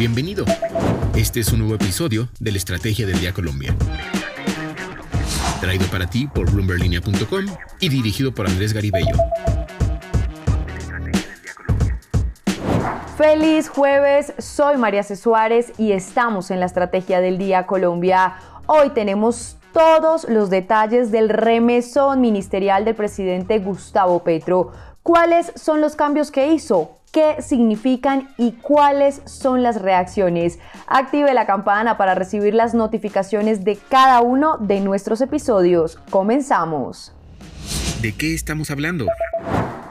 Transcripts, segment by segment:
Bienvenido. Este es un nuevo episodio de la Estrategia del Día Colombia. Traído para ti por bloomberlinia.com y dirigido por Andrés Garibello. Feliz jueves, soy María C. Suárez y estamos en la Estrategia del Día Colombia. Hoy tenemos todos los detalles del remesón ministerial del presidente Gustavo Petro. ¿Cuáles son los cambios que hizo? qué significan y cuáles son las reacciones. Active la campana para recibir las notificaciones de cada uno de nuestros episodios. Comenzamos. ¿De qué estamos hablando?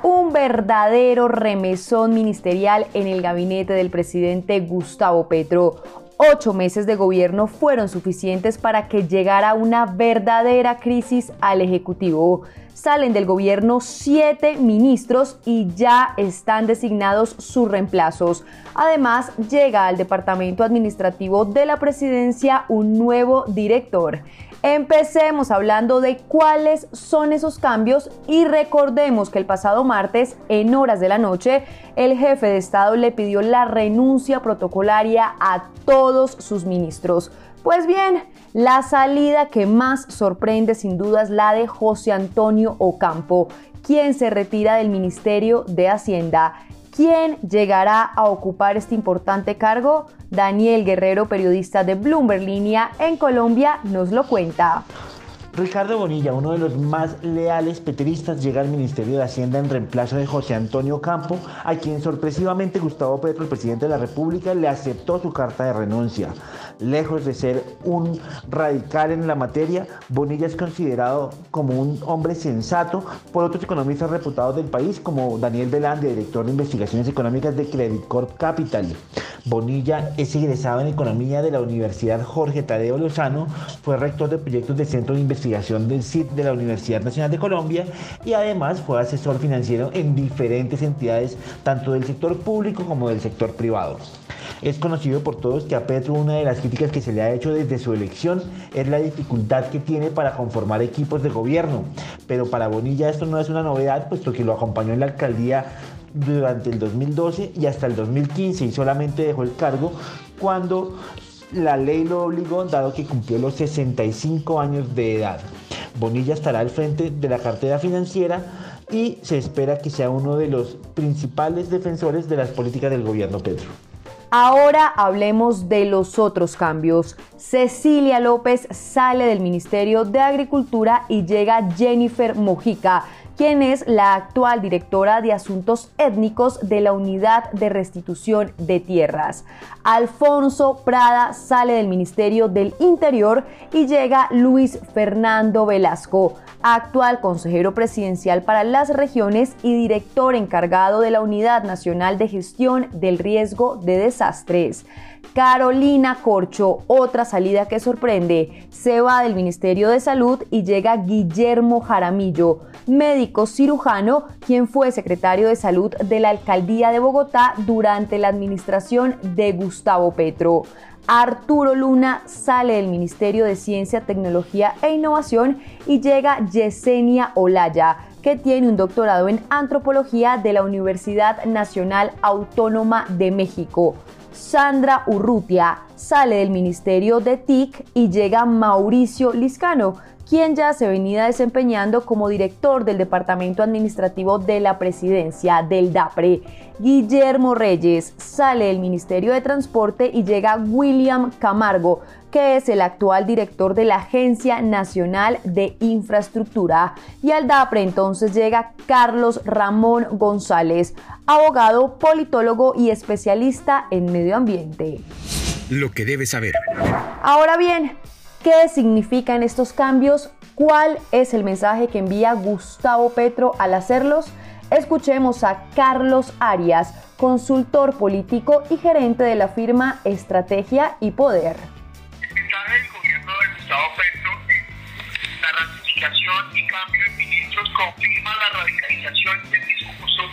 Un verdadero remesón ministerial en el gabinete del presidente Gustavo Petro. Ocho meses de gobierno fueron suficientes para que llegara una verdadera crisis al Ejecutivo salen del gobierno siete ministros y ya están designados sus reemplazos. Además, llega al Departamento Administrativo de la Presidencia un nuevo director. Empecemos hablando de cuáles son esos cambios y recordemos que el pasado martes, en horas de la noche, el jefe de Estado le pidió la renuncia protocolaria a todos sus ministros. Pues bien, la salida que más sorprende sin duda es la de José Antonio Ocampo, quien se retira del Ministerio de Hacienda. ¿Quién llegará a ocupar este importante cargo? Daniel Guerrero, periodista de Bloomberg Línea en Colombia, nos lo cuenta. Ricardo Bonilla, uno de los más leales petristas, llega al Ministerio de Hacienda en reemplazo de José Antonio Campo, a quien sorpresivamente Gustavo Petro, el presidente de la República, le aceptó su carta de renuncia. Lejos de ser un radical en la materia, Bonilla es considerado como un hombre sensato por otros economistas reputados del país, como Daniel Belande, director de investigaciones económicas de Credit Corp Capital. Bonilla es egresado en Economía de la Universidad Jorge Tadeo Lozano, fue rector de proyectos del Centro de Investigación del CIT de la Universidad Nacional de Colombia y además fue asesor financiero en diferentes entidades, tanto del sector público como del sector privado. Es conocido por todos que a Petro una de las críticas que se le ha hecho desde su elección es la dificultad que tiene para conformar equipos de gobierno. Pero para Bonilla esto no es una novedad, puesto que lo acompañó en la alcaldía durante el 2012 y hasta el 2015 y solamente dejó el cargo cuando la ley lo obligó dado que cumplió los 65 años de edad. Bonilla estará al frente de la cartera financiera y se espera que sea uno de los principales defensores de las políticas del gobierno Petro. Ahora hablemos de los otros cambios. Cecilia López sale del Ministerio de Agricultura y llega Jennifer Mojica quien es la actual directora de Asuntos Étnicos de la Unidad de Restitución de Tierras. Alfonso Prada sale del Ministerio del Interior y llega Luis Fernando Velasco, actual consejero presidencial para las regiones y director encargado de la Unidad Nacional de Gestión del Riesgo de Desastres. Carolina Corcho, otra salida que sorprende, se va del Ministerio de Salud y llega Guillermo Jaramillo, médico cirujano, quien fue secretario de Salud de la Alcaldía de Bogotá durante la administración de Gustavo Petro. Arturo Luna sale del Ministerio de Ciencia, Tecnología e Innovación y llega Yesenia Olaya, que tiene un doctorado en antropología de la Universidad Nacional Autónoma de México. Sandra Urrutia sale del Ministerio de TIC y llega Mauricio Liscano, quien ya se venía desempeñando como director del Departamento Administrativo de la Presidencia del DAPRE. Guillermo Reyes sale del Ministerio de Transporte y llega William Camargo, que es el actual director de la Agencia Nacional de Infraestructura. Y al DAPRE entonces llega Carlos Ramón González, abogado, politólogo y especialista en medio ambiente. Lo que debes saber. Ahora bien, ¿Qué significan estos cambios? ¿Cuál es el mensaje que envía Gustavo Petro al hacerlos? Escuchemos a Carlos Arias, consultor político y gerente de la firma Estrategia y Poder. Confirma la radicalización del discurso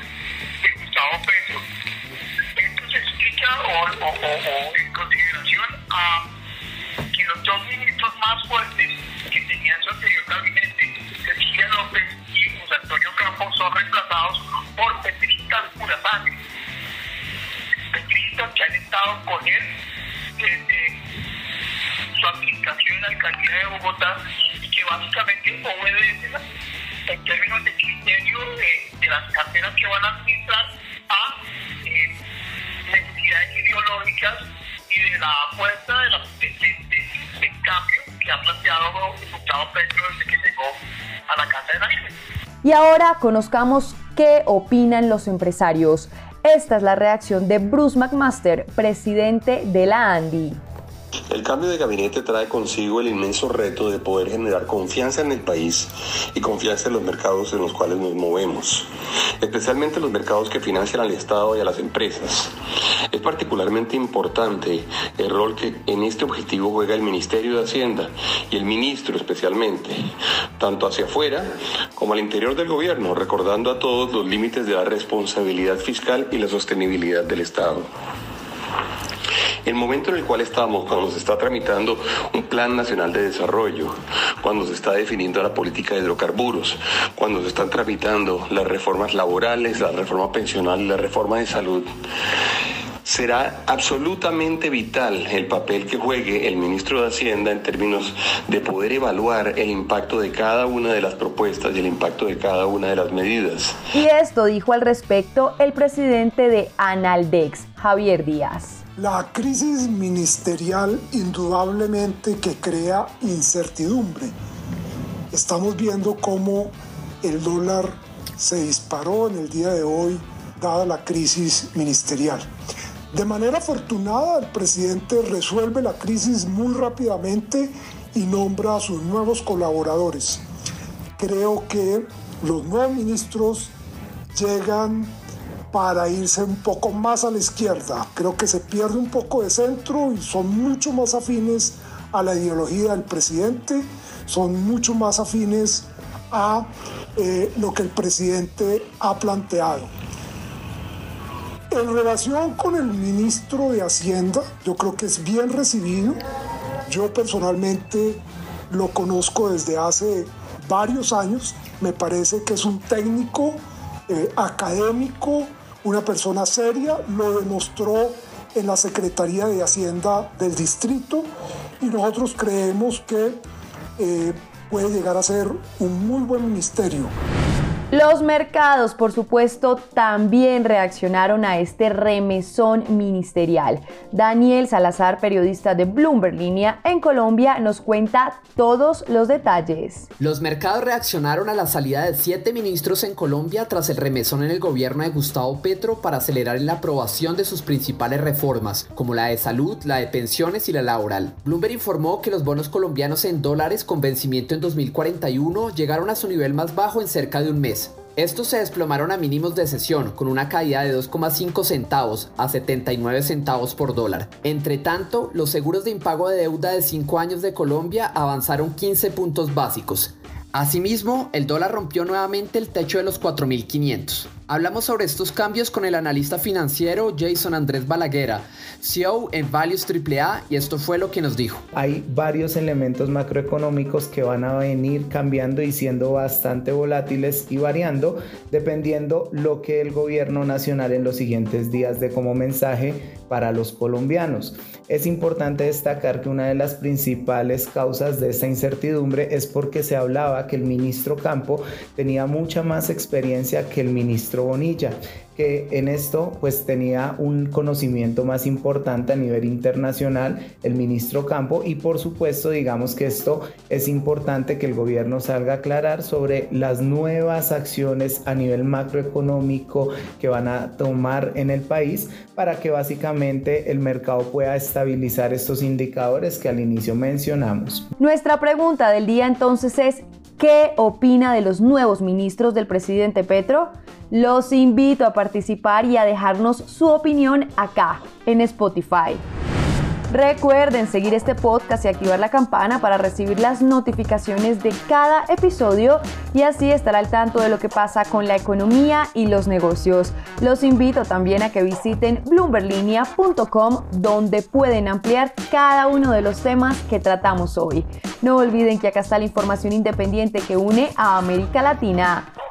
de Gustavo Petro. Esto se explica o, en consideración a que los dos ministros más fuertes que tenían su anterior gabinete, Cecilia López y José Antonio Campos, son reemplazados por petristas pura sangre. Petristas que han estado con él desde su aplicación en la alcaldía de Bogotá y que básicamente obedece en términos de criterio de, las carteras que van a administrar a eh, necesidades ideológicas y de la apuesta de, la, de, cambio que ha planteado Gustavo Petro desde que llegó a la Casa de la Y ahora conozcamos qué opinan los empresarios. Esta es la reacción de Bruce McMaster, presidente de la ANDI. El cambio de gabinete trae consigo el inmenso reto de poder generar confianza en el país y confianza en los mercados en los cuales nos movemos, especialmente los mercados que financian al Estado y a las empresas. Es particularmente importante el rol que en este objetivo juega el Ministerio de Hacienda y el ministro especialmente, tanto hacia afuera como al interior del gobierno, recordando a todos los límites de la responsabilidad fiscal y la sostenibilidad del Estado. El momento en el cual estamos, cuando se está tramitando un plan nacional de desarrollo, cuando se está definiendo la política de hidrocarburos, cuando se están tramitando las reformas laborales, la reforma pensional, la reforma de salud, será absolutamente vital el papel que juegue el ministro de Hacienda en términos de poder evaluar el impacto de cada una de las propuestas y el impacto de cada una de las medidas. Y esto dijo al respecto el presidente de Analdex, Javier Díaz. La crisis ministerial indudablemente que crea incertidumbre. Estamos viendo cómo el dólar se disparó en el día de hoy dada la crisis ministerial. De manera afortunada, el presidente resuelve la crisis muy rápidamente y nombra a sus nuevos colaboradores. Creo que los nuevos ministros llegan para irse un poco más a la izquierda. Creo que se pierde un poco de centro y son mucho más afines a la ideología del presidente, son mucho más afines a eh, lo que el presidente ha planteado. En relación con el ministro de Hacienda, yo creo que es bien recibido. Yo personalmente lo conozco desde hace varios años. Me parece que es un técnico eh, académico, una persona seria, lo demostró en la Secretaría de Hacienda del distrito y nosotros creemos que eh, puede llegar a ser un muy buen ministerio. Los mercados, por supuesto, también reaccionaron a este remesón ministerial. Daniel Salazar, periodista de Bloomberg Línea en Colombia, nos cuenta todos los detalles. Los mercados reaccionaron a la salida de siete ministros en Colombia tras el remesón en el gobierno de Gustavo Petro para acelerar la aprobación de sus principales reformas, como la de salud, la de pensiones y la laboral. Bloomberg informó que los bonos colombianos en dólares con vencimiento en 2041 llegaron a su nivel más bajo en cerca de un mes estos se desplomaron a mínimos de sesión, con una caída de 2,5 centavos a 79 centavos por dólar. Entre tanto, los seguros de impago de deuda de 5 años de Colombia avanzaron 15 puntos básicos. Asimismo, el dólar rompió nuevamente el techo de los 4.500. Hablamos sobre estos cambios con el analista financiero Jason Andrés Balaguera, CEO en Values AAA, y esto fue lo que nos dijo. Hay varios elementos macroeconómicos que van a venir cambiando y siendo bastante volátiles y variando dependiendo lo que el gobierno nacional en los siguientes días dé como mensaje para los colombianos. Es importante destacar que una de las principales causas de esta incertidumbre es porque se hablaba que el ministro Campo tenía mucha más experiencia que el ministro Bonilla, que en esto pues tenía un conocimiento más importante a nivel internacional el ministro Campo y por supuesto digamos que esto es importante que el gobierno salga a aclarar sobre las nuevas acciones a nivel macroeconómico que van a tomar en el país para que básicamente el mercado pueda estabilizar estos indicadores que al inicio mencionamos. Nuestra pregunta del día entonces es ¿Qué opina de los nuevos ministros del presidente Petro? Los invito a participar y a dejarnos su opinión acá en Spotify. Recuerden seguir este podcast y activar la campana para recibir las notificaciones de cada episodio y así estar al tanto de lo que pasa con la economía y los negocios. Los invito también a que visiten bloomberlinia.com donde pueden ampliar cada uno de los temas que tratamos hoy. No olviden que acá está la información independiente que une a América Latina.